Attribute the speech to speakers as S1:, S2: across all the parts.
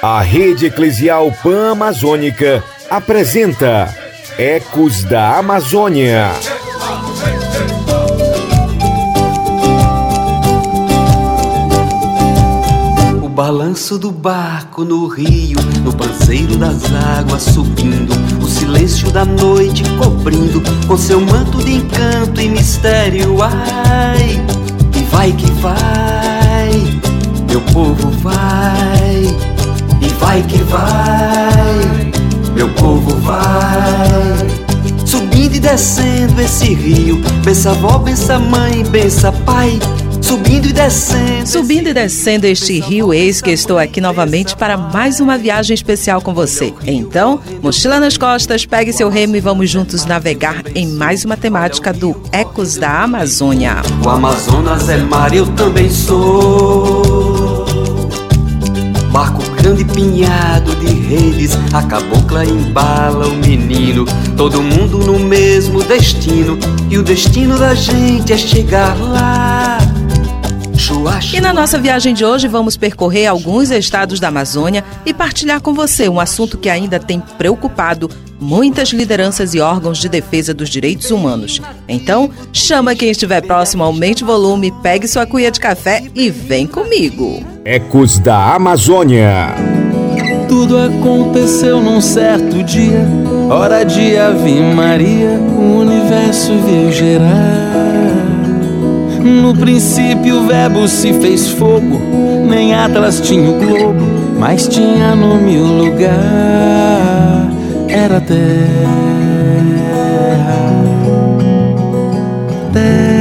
S1: A Rede Eclesial Pan-Amazônica apresenta Ecos da Amazônia.
S2: O balanço do barco no rio, no panceiro das águas subindo, o silêncio da noite cobrindo com seu manto de encanto e mistério. Ai, vai que vai, meu povo vai, e vai que vai, meu povo vai. Subindo e descendo esse rio, bença avó, bença mãe, bença pai. Subindo e descendo.
S3: Subindo e descendo este rio, eis que estou aqui novamente para mais uma viagem especial com você. Então, mochila nas costas, pegue seu remo e vamos juntos navegar em mais uma temática do Ecos da Amazônia.
S2: O Amazonas é mar, eu também sou. Barco grande pinhado de redes, a cabocla embala o menino. Todo mundo no mesmo destino, e o destino da gente é chegar lá.
S3: E na nossa viagem de hoje vamos percorrer alguns estados da Amazônia e partilhar com você um assunto que ainda tem preocupado muitas lideranças e órgãos de defesa dos direitos humanos. Então, chama quem estiver próximo, aumente o volume, pegue sua cuia de café e vem comigo.
S1: Ecos da Amazônia.
S4: Tudo aconteceu num certo dia, hora de Ave Maria, o universo veio gerar. No princípio o verbo se fez fogo, nem Atlas tinha o globo, mas tinha nome o lugar, era terra, terra.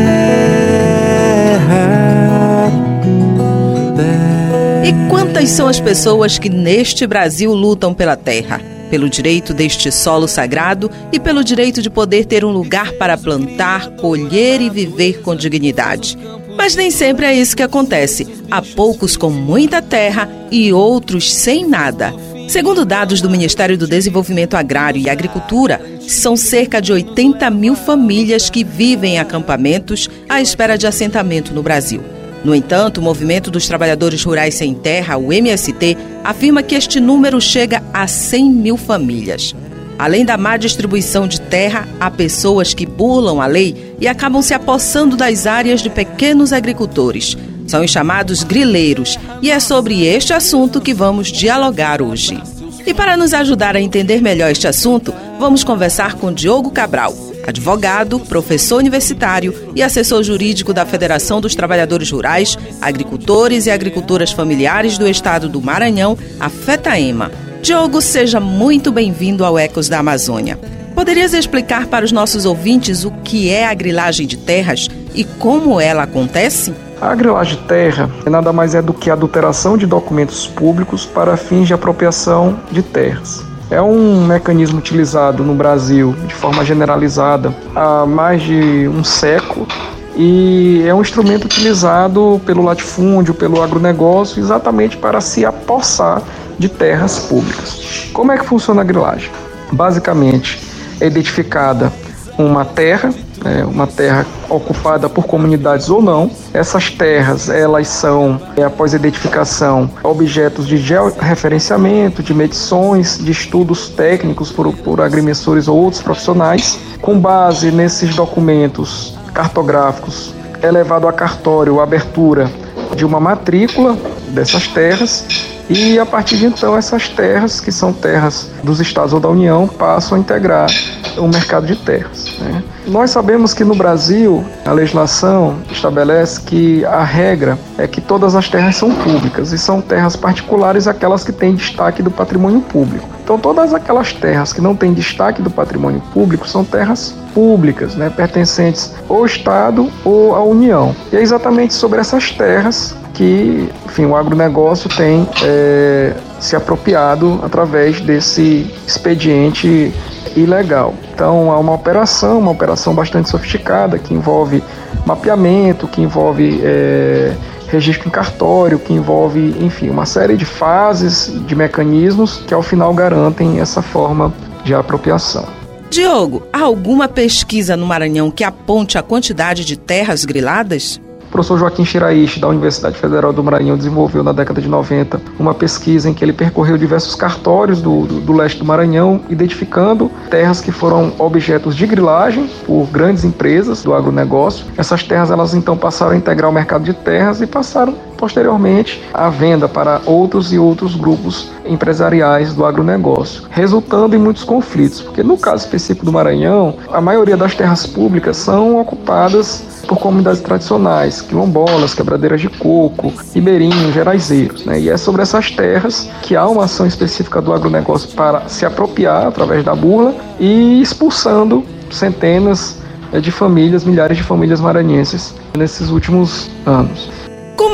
S3: E quantas são as pessoas que neste Brasil lutam pela terra? Pelo direito deste solo sagrado e pelo direito de poder ter um lugar para plantar, colher e viver com dignidade. Mas nem sempre é isso que acontece. Há poucos com muita terra e outros sem nada. Segundo dados do Ministério do Desenvolvimento Agrário e Agricultura, são cerca de 80 mil famílias que vivem em acampamentos à espera de assentamento no Brasil. No entanto, o Movimento dos Trabalhadores Rurais Sem Terra, o MST, afirma que este número chega a 100 mil famílias. Além da má distribuição de terra, há pessoas que burlam a lei e acabam se apossando das áreas de pequenos agricultores. São os chamados grileiros, e é sobre este assunto que vamos dialogar hoje. E para nos ajudar a entender melhor este assunto, vamos conversar com Diogo Cabral, advogado, professor universitário e assessor jurídico da Federação dos Trabalhadores Rurais, Agricultores e Agricultoras Familiares do Estado do Maranhão, a FETAEMA. Diogo, seja muito bem-vindo ao Ecos da Amazônia. Poderias explicar para os nossos ouvintes o que é a grilagem de terras e como ela acontece?
S5: A grilagem de terra nada mais é do que a adulteração de documentos públicos para fins de apropriação de terras. É um mecanismo utilizado no Brasil de forma generalizada há mais de um século e é um instrumento utilizado pelo latifúndio, pelo agronegócio, exatamente para se apossar de terras públicas. Como é que funciona a grilagem? Basicamente, é identificada uma terra, né, uma terra ocupada por comunidades ou não. Essas terras, elas são, é, após a identificação, objetos de georreferenciamento, de medições, de estudos técnicos por, por agrimensores ou outros profissionais. Com base nesses documentos cartográficos, é levado a cartório a abertura de uma matrícula dessas terras e a partir de então essas terras, que são terras dos estados ou da União, passam a integrar o mercado de terras. Né? Nós sabemos que no Brasil a legislação estabelece que a regra é que todas as terras são públicas e são terras particulares aquelas que têm destaque do patrimônio público. Então todas aquelas terras que não têm destaque do patrimônio público são terras públicas, né, pertencentes ao Estado ou à União. E é exatamente sobre essas terras que, enfim, o agronegócio tem é, se apropriado através desse expediente ilegal. Então, há uma operação, uma operação bastante sofisticada que envolve mapeamento, que envolve é, registro em cartório, que envolve, enfim, uma série de fases, de mecanismos que ao final garantem essa forma de apropriação.
S3: Diogo, há alguma pesquisa no Maranhão que aponte a quantidade de terras griladas?
S5: O professor Joaquim Shiraishi, da Universidade Federal do Maranhão, desenvolveu na década de 90 uma pesquisa em que ele percorreu diversos cartórios do, do, do leste do Maranhão, identificando terras que foram objetos de grilagem por grandes empresas do agronegócio. Essas terras elas então passaram a integrar o mercado de terras e passaram posteriormente à venda para outros e outros grupos empresariais do agronegócio, resultando em muitos conflitos, porque no caso específico do Maranhão, a maioria das terras públicas são ocupadas por comunidades tradicionais, quilombolas, quebradeiras de coco, ribeirinhos, geraizeiros. Né? E é sobre essas terras que há uma ação específica do agronegócio para se apropriar através da burla e expulsando centenas eh, de famílias, milhares de famílias maranhenses nesses últimos anos.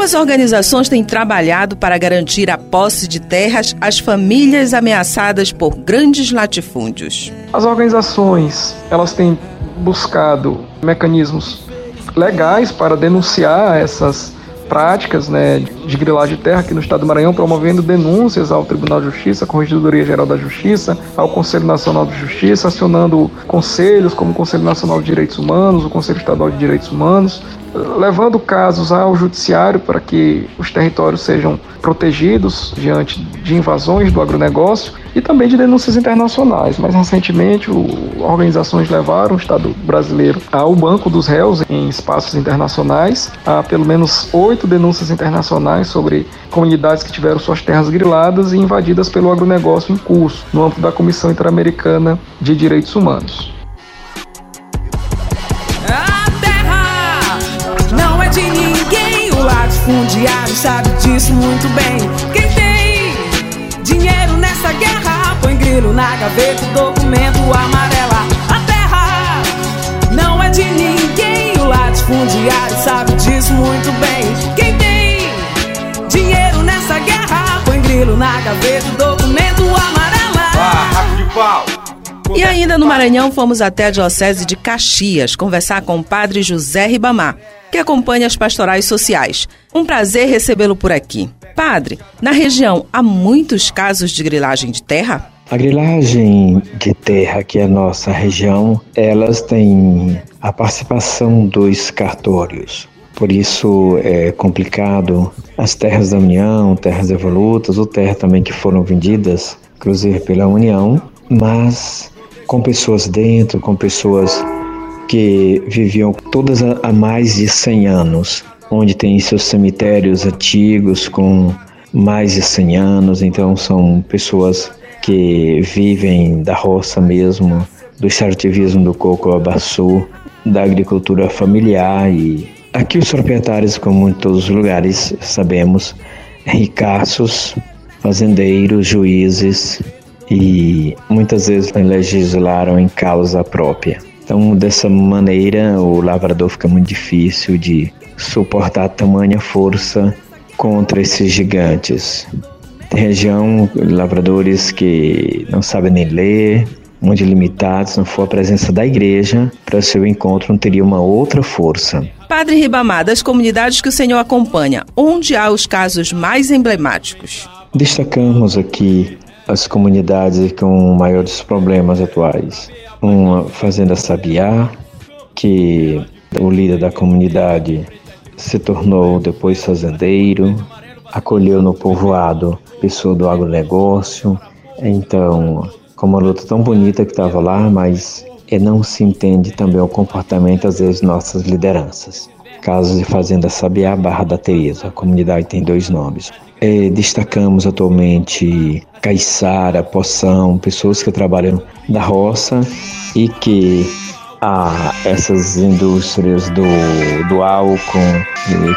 S3: Como as organizações têm trabalhado para garantir a posse de terras às famílias ameaçadas por grandes latifúndios?
S5: As organizações, elas têm buscado mecanismos legais para denunciar essas práticas né, de grilagem de terra aqui no estado do Maranhão, promovendo denúncias ao Tribunal de Justiça, à Corregedoria Geral da Justiça, ao Conselho Nacional de Justiça, acionando conselhos como o Conselho Nacional de Direitos Humanos, o Conselho Estadual de Direitos Humanos, levando casos ao judiciário para que os territórios sejam protegidos diante de invasões do agronegócio e também de denúncias internacionais. Mais recentemente, o, organizações levaram o Estado brasileiro ao Banco dos Réus em espaços internacionais. Há pelo menos oito denúncias internacionais sobre comunidades que tiveram suas terras griladas e invadidas pelo agronegócio em curso, no âmbito da Comissão Interamericana de Direitos Humanos.
S6: fundiário sabe disso muito bem. Quem tem dinheiro nessa guerra põe grilo na gaveta, documento amarela. A terra não é de ninguém. O latifundiário sabe disso muito bem. Quem tem nessa guerra põe grilo na gaveta, documento amarela.
S1: De pau.
S3: E ainda no Maranhão, fomos até a Diocese de Caxias conversar com o padre José Ribamar, que acompanha as pastorais sociais. Um prazer recebê-lo por aqui. Padre, na região há muitos casos de grilagem de terra?
S7: A grilagem de terra aqui é a nossa região, elas têm a participação dos cartórios. Por isso é complicado as terras da União, terras evolutas, ou terras também que foram vendidas, inclusive pela União, mas com pessoas dentro, com pessoas que viviam todas há mais de 100 anos, onde tem seus cemitérios antigos com mais de 100 anos, então são pessoas que vivem da roça mesmo, do extrativismo do coco abaçu, da agricultura familiar e aqui os proprietários, como em todos os lugares, sabemos, ricaços, fazendeiros, juízes e muitas vezes legislaram em causa própria. Então, dessa maneira, o lavrador fica muito difícil de suportar tamanha força contra esses gigantes. Tem região, lavradores que não sabem nem ler, muito limitados, não for a presença da igreja, para seu encontro não teria uma outra força.
S3: Padre Ribamar, das comunidades que o senhor acompanha, onde há os casos mais emblemáticos?
S7: Destacamos aqui as comunidades com maiores problemas atuais uma fazenda Sabiá, que o líder da comunidade se tornou depois fazendeiro, acolheu no povoado pessoa do agronegócio. Então, com uma luta tão bonita que estava lá, mas não se entende também o comportamento, às vezes, nossas lideranças. Casos de Fazenda Sabiá, Barra da Teresa. A comunidade tem dois nomes. É, destacamos atualmente Caiçara, Poção, pessoas que trabalham da roça e que há essas indústrias do, do álcool,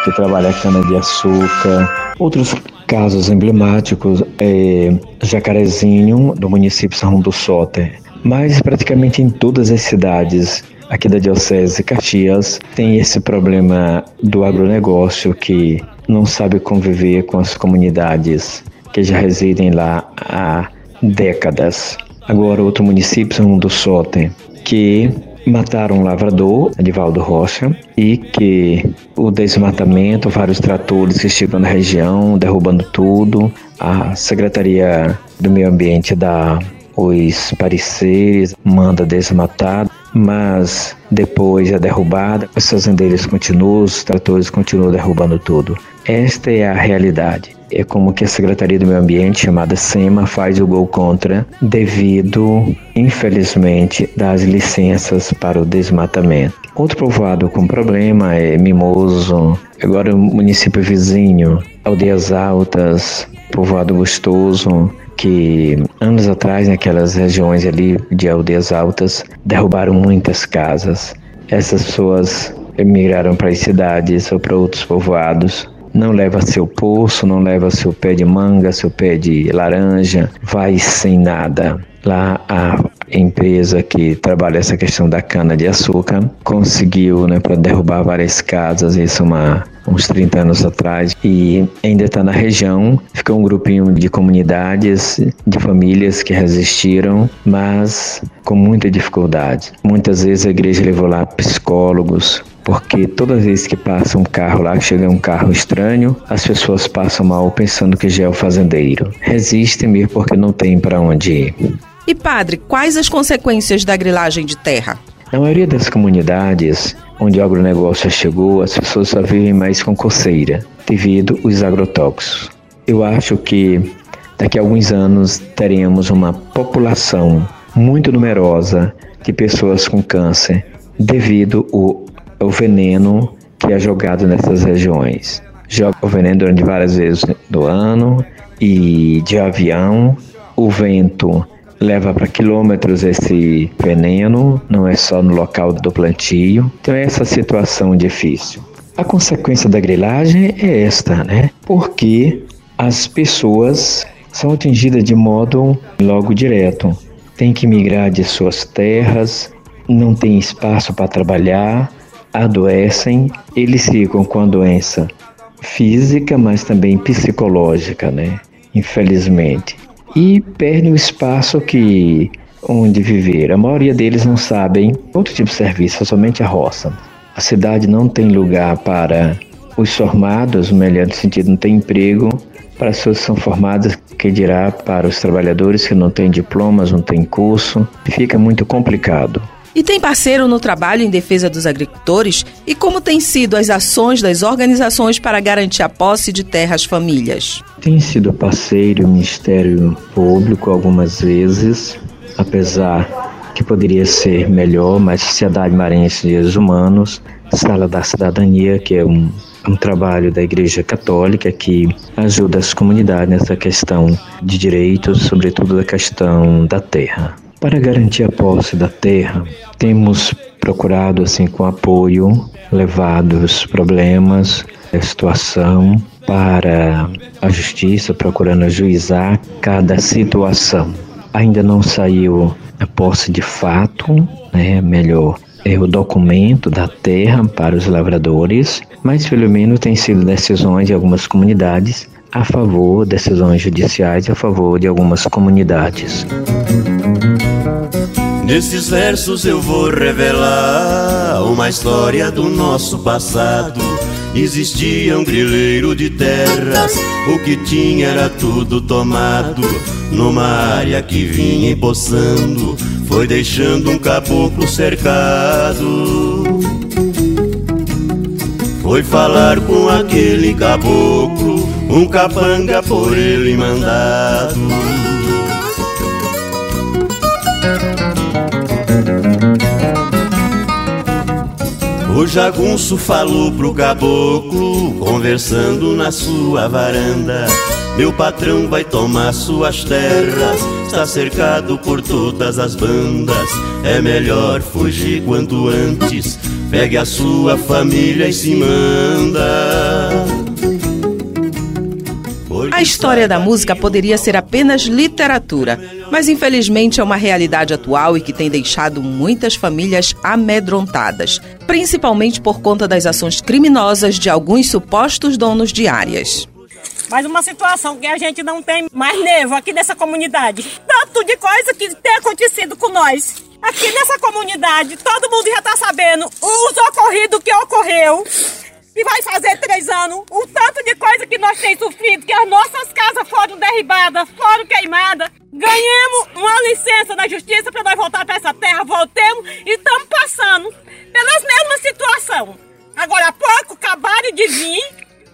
S7: que trabalham cana-de-açúcar. Outros casos emblemáticos é Jacarezinho, do município São do Soter. Mas praticamente em todas as cidades aqui da Diocese Caxias tem esse problema do agronegócio que não sabe conviver com as comunidades que já residem lá há décadas. Agora, outro município, São do Sote, que mataram um lavrador, Edivaldo Rocha, e que o desmatamento, vários tratores que chegam na região, derrubando tudo, a Secretaria do Meio Ambiente dá os pareceres, manda desmatar mas depois é derrubada, os fazendeiros continuam, os tratores continuam derrubando tudo. Esta é a realidade. É como que a Secretaria do Meio Ambiente, chamada SEMA, faz o gol contra devido, infelizmente, das licenças para o desmatamento. Outro povoado com problema é Mimoso, agora o município vizinho, Aldeias Altas, povoado gostoso, que anos atrás, naquelas regiões ali de aldeias altas, derrubaram muitas casas. Essas pessoas emigraram para as cidades ou para outros povoados. Não leva seu poço, não leva seu pé de manga, seu pé de laranja, vai sem nada. Lá a empresa que trabalha essa questão da cana de açúcar conseguiu, né, para derrubar várias casas, isso é uma uns 30 anos atrás, e ainda está na região. Fica um grupinho de comunidades, de famílias que resistiram, mas com muita dificuldade. Muitas vezes a igreja levou lá psicólogos, porque toda vez que passa um carro lá, que chega um carro estranho, as pessoas passam mal pensando que já é o fazendeiro. Resistem mesmo porque não tem para onde ir.
S3: E padre, quais as consequências da grilagem de terra?
S7: Na maioria das comunidades, onde o agronegócio chegou, as pessoas só vivem mais com coceira, devido aos agrotóxicos. Eu acho que daqui a alguns anos teremos uma população muito numerosa de pessoas com câncer devido ao, ao veneno que é jogado nessas regiões. Joga o veneno durante várias vezes do ano e de avião, o vento leva para quilômetros esse veneno, não é só no local do plantio. Então é essa situação difícil. A consequência da grilagem é esta, né? Porque as pessoas são atingidas de modo logo direto. Tem que migrar de suas terras, não tem espaço para trabalhar, adoecem, eles ficam com a doença física, mas também psicológica, né? Infelizmente e perdem o espaço que onde viver. A maioria deles não sabem outro tipo de serviço, somente a roça. A cidade não tem lugar para os formados, melhor sentido, não tem emprego para as pessoas que são formadas, que dirá para os trabalhadores que não têm diplomas, não têm curso, fica muito complicado.
S3: E tem parceiro no trabalho em defesa dos agricultores? E como têm sido as ações das organizações para garantir a posse de terras famílias?
S7: Tem sido parceiro o Ministério Público algumas vezes, apesar que poderia ser melhor, mas Sociedade Maranhense de Direitos Humanos, Sala da Cidadania, que é um, um trabalho da Igreja Católica que ajuda as comunidades nessa questão de direitos, sobretudo da questão da terra. Para garantir a posse da terra, temos procurado, assim, com apoio, levado os problemas, a situação para a justiça, procurando ajuizar cada situação. Ainda não saiu a posse de fato, né, melhor, é o documento da terra para os lavradores, mas pelo menos tem sido decisões de algumas comunidades a favor, decisões judiciais a favor de algumas comunidades.
S8: Nesses versos eu vou revelar uma história do nosso passado. Existia um grileiro de terras, o que tinha era tudo tomado. Numa área que vinha empoçando, foi deixando um caboclo cercado. Foi falar com aquele caboclo, um capanga por ele mandado. O jagunço falou pro caboclo, conversando na sua varanda. Meu patrão vai tomar suas terras, está cercado por todas as bandas. É melhor fugir quanto antes, pegue a sua família e se manda.
S3: A história da música poderia ser apenas literatura, mas infelizmente é uma realidade atual e que tem deixado muitas famílias amedrontadas, principalmente por conta das ações criminosas de alguns supostos donos de áreas.
S9: Mas uma situação que a gente não tem mais nevo aqui nessa comunidade. Tanto de coisa que tem acontecido com nós. Aqui nessa comunidade, todo mundo já está sabendo os ocorridos que ocorreu e vai fazer três anos, o tanto de coisa que nós temos sofrido, que as nossas casas foram derribadas, foram queimadas. Ganhamos uma licença da justiça para nós voltar para essa terra, voltemos e estamos passando pelas mesmas situações. Agora há pouco acabaram de vir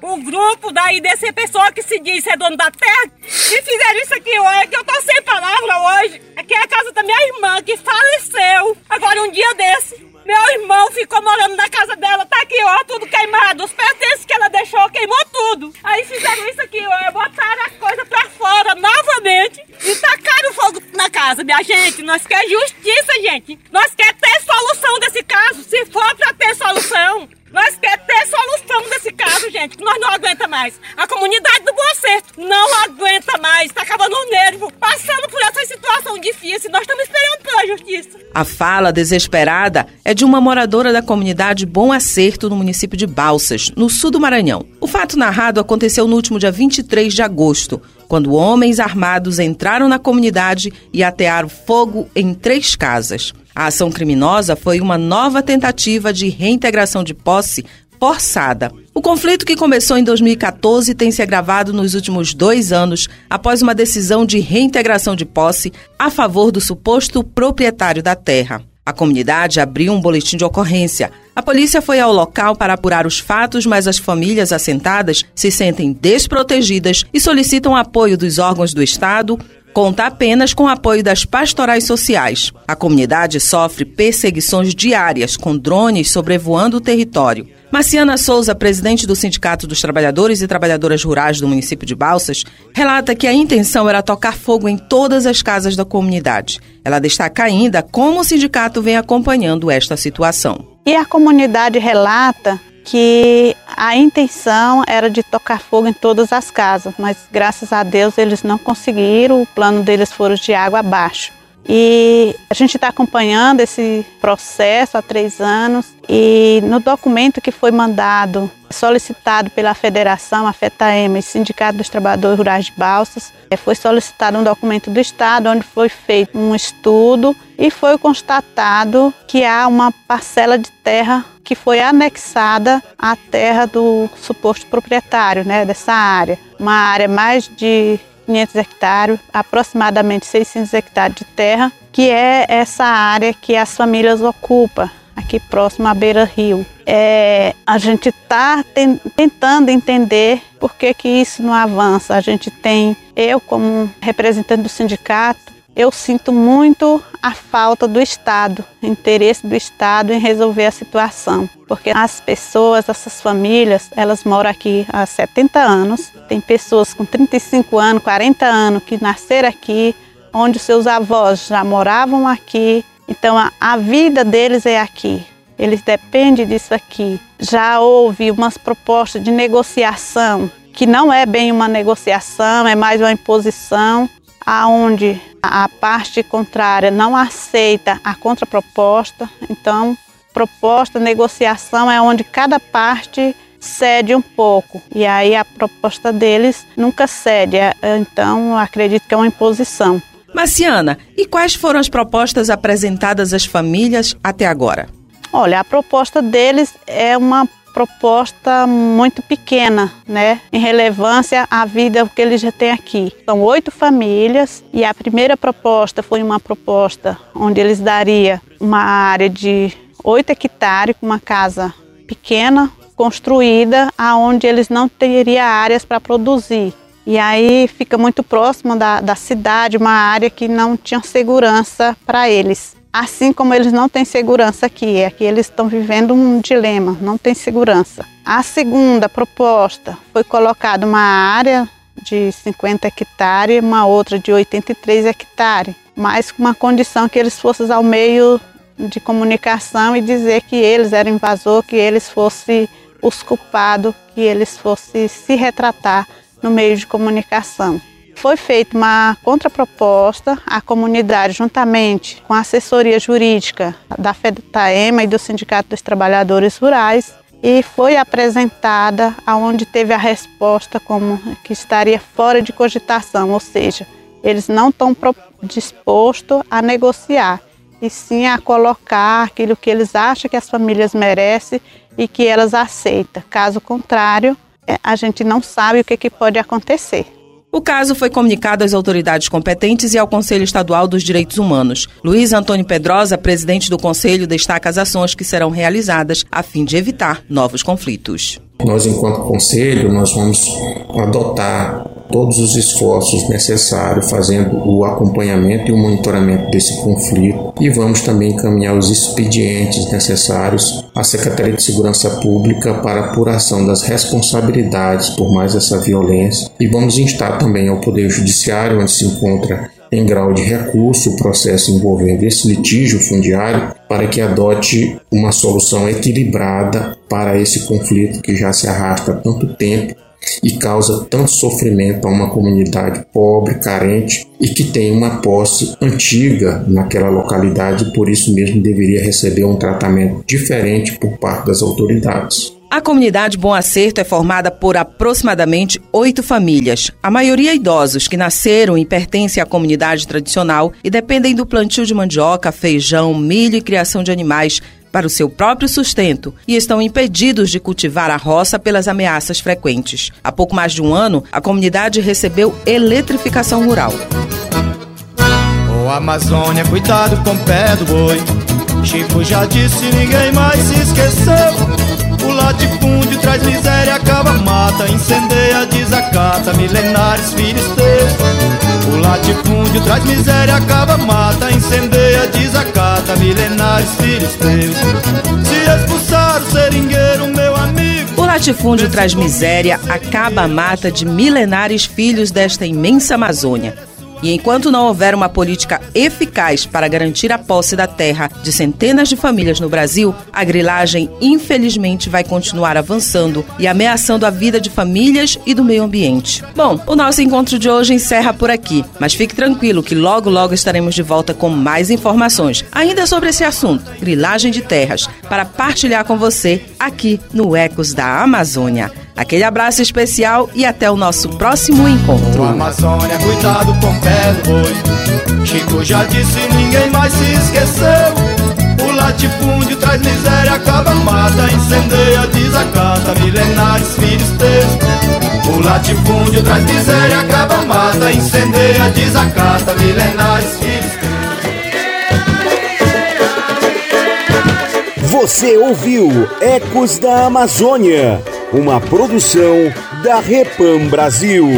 S9: o grupo daí desse pessoa que se diz ser dono da terra e fizeram isso aqui hoje, que eu tô sem palavra hoje. Aqui é a casa da minha irmã que faleceu. Agora um dia desse meu irmão ficou morando na casa dela, tá aqui, ó, tudo queimado. Os pertences que ela deixou queimou tudo. Aí fizeram isso aqui, ó, botaram as coisas pra fora novamente e tacaram fogo na casa. Minha gente, nós quer justiça, gente. Nós quer ter solução desse caso, se for pra ter solução. Nós quer ter solução desse caso, gente, que nós não aguenta mais. A comunidade do Bom Certo não aguenta mais, tá acabando o nervo, passando por essa situação difícil. Nós estamos esperando pela justiça.
S3: A fala desesperada é de uma moradora da comunidade Bom Acerto, no município de Balsas, no sul do Maranhão. O fato narrado aconteceu no último dia 23 de agosto, quando homens armados entraram na comunidade e atearam fogo em três casas. A ação criminosa foi uma nova tentativa de reintegração de posse forçada. O conflito que começou em 2014 tem se agravado nos últimos dois anos após uma decisão de reintegração de posse a favor do suposto proprietário da terra. A comunidade abriu um boletim de ocorrência. A polícia foi ao local para apurar os fatos, mas as famílias assentadas se sentem desprotegidas e solicitam apoio dos órgãos do Estado, conta apenas com o apoio das pastorais sociais. A comunidade sofre perseguições diárias com drones sobrevoando o território. Marciana Souza, presidente do Sindicato dos Trabalhadores e Trabalhadoras Rurais do município de Balsas, relata que a intenção era tocar fogo em todas as casas da comunidade. Ela destaca ainda como o sindicato vem acompanhando esta situação.
S10: E a comunidade relata que a intenção era de tocar fogo em todas as casas, mas graças a Deus eles não conseguiram, o plano deles foi de água abaixo. E a gente está acompanhando esse processo há três anos e no documento que foi mandado, solicitado pela Federação, a FETAEMA e Sindicato dos Trabalhadores Rurais de Balsas, eh, foi solicitado um documento do Estado onde foi feito um estudo e foi constatado que há uma parcela de terra que foi anexada à terra do suposto proprietário né, dessa área. Uma área mais de 500 hectares, aproximadamente 600 hectares de terra, que é essa área que as famílias ocupam aqui próximo à beira rio. É, a gente está tentando entender por que, que isso não avança. A gente tem, eu como representante do sindicato, eu sinto muito a falta do Estado, interesse do Estado em resolver a situação, porque as pessoas, essas famílias, elas moram aqui há 70 anos, tem pessoas com 35 anos, 40 anos que nasceram aqui, onde seus avós já moravam aqui, então a, a vida deles é aqui. Eles dependem disso aqui. Já houve umas propostas de negociação que não é bem uma negociação, é mais uma imposição aonde a parte contrária não aceita a contraproposta. Então, proposta, negociação é onde cada parte cede um pouco. E aí a proposta deles nunca cede. Então, acredito que é uma imposição.
S3: Marciana, e quais foram as propostas apresentadas às famílias até agora?
S10: Olha, a proposta deles é uma proposta muito pequena, né, em relevância à vida que eles já têm aqui. São oito famílias e a primeira proposta foi uma proposta onde eles daria uma área de oito hectares uma casa pequena construída, aonde eles não teriam áreas para produzir. E aí fica muito próximo da, da cidade, uma área que não tinha segurança para eles. Assim como eles não têm segurança aqui, aqui eles estão vivendo um dilema, não tem segurança. A segunda proposta foi colocada uma área de 50 hectares, uma outra de 83 hectares, mas com uma condição que eles fossem ao meio de comunicação e dizer que eles eram invasor, que eles fossem os culpados, que eles fossem se retratar no meio de comunicação. Foi feita uma contraproposta à comunidade, juntamente com a assessoria jurídica da FEDTAEMA e do Sindicato dos Trabalhadores Rurais, e foi apresentada aonde teve a resposta como que estaria fora de cogitação, ou seja, eles não estão dispostos a negociar, e sim a colocar aquilo que eles acham que as famílias merecem e que elas aceitam. Caso contrário, é, a gente não sabe o que, que pode acontecer.
S3: O caso foi comunicado às autoridades competentes e ao Conselho Estadual dos Direitos Humanos. Luiz Antônio Pedrosa, presidente do Conselho, destaca as ações que serão realizadas a fim de evitar novos conflitos.
S11: Nós, enquanto conselho, nós vamos adotar todos os esforços necessários, fazendo o acompanhamento e o monitoramento desse conflito. E vamos também encaminhar os expedientes necessários à Secretaria de Segurança Pública para apuração das responsabilidades por mais essa violência. E vamos instar também ao Poder Judiciário, onde se encontra em grau de recurso o processo envolvendo esse litígio fundiário para que adote uma solução equilibrada para esse conflito que já se arrasta há tanto tempo e causa tanto sofrimento a uma comunidade pobre, carente e que tem uma posse antiga naquela localidade, por isso mesmo deveria receber um tratamento diferente por parte das autoridades.
S3: A comunidade Bom Acerto é formada por aproximadamente oito famílias, a maioria idosos que nasceram e pertencem à comunidade tradicional e dependem do plantio de mandioca, feijão, milho e criação de animais para o seu próprio sustento e estão impedidos de cultivar a roça pelas ameaças frequentes. Há pouco mais de um ano, a comunidade recebeu eletrificação rural.
S12: Ô Amazônia, cuidado com o pé do boi. Chico já disse, ninguém mais se esqueceu. O latifúndio traz miséria, acaba, mata, incendeia, desacata, milenares, filhos teus. O latifúndio traz miséria, acaba, mata, incendeia, desacata, milenares, filhos teus. Se expulsar o seringueiro, meu amigo.
S3: O latifúndio traz miséria, acaba a mata de milenares filhos desta imensa Amazônia. E enquanto não houver uma política eficaz para garantir a posse da terra de centenas de famílias no Brasil, a grilagem infelizmente vai continuar avançando e ameaçando a vida de famílias e do meio ambiente. Bom, o nosso encontro de hoje encerra por aqui, mas fique tranquilo que logo logo estaremos de volta com mais informações ainda sobre esse assunto, grilagem de terras, para partilhar com você aqui no Ecos da Amazônia. Aquele abraço especial e até o nosso próximo encontro.
S12: O Amazônia, cuidado com o pé do boi. Chico já disse, ninguém mais se esqueceu. O latifúndio traz miséria, acaba, mata, incendeia, desacata, milenares, filhos teus. O latifúndio traz miséria, acaba, mata, incendeia, desacata, milenares, filhos teus.
S1: Você ouviu Ecos da Amazônia uma produção da Repam Brasil.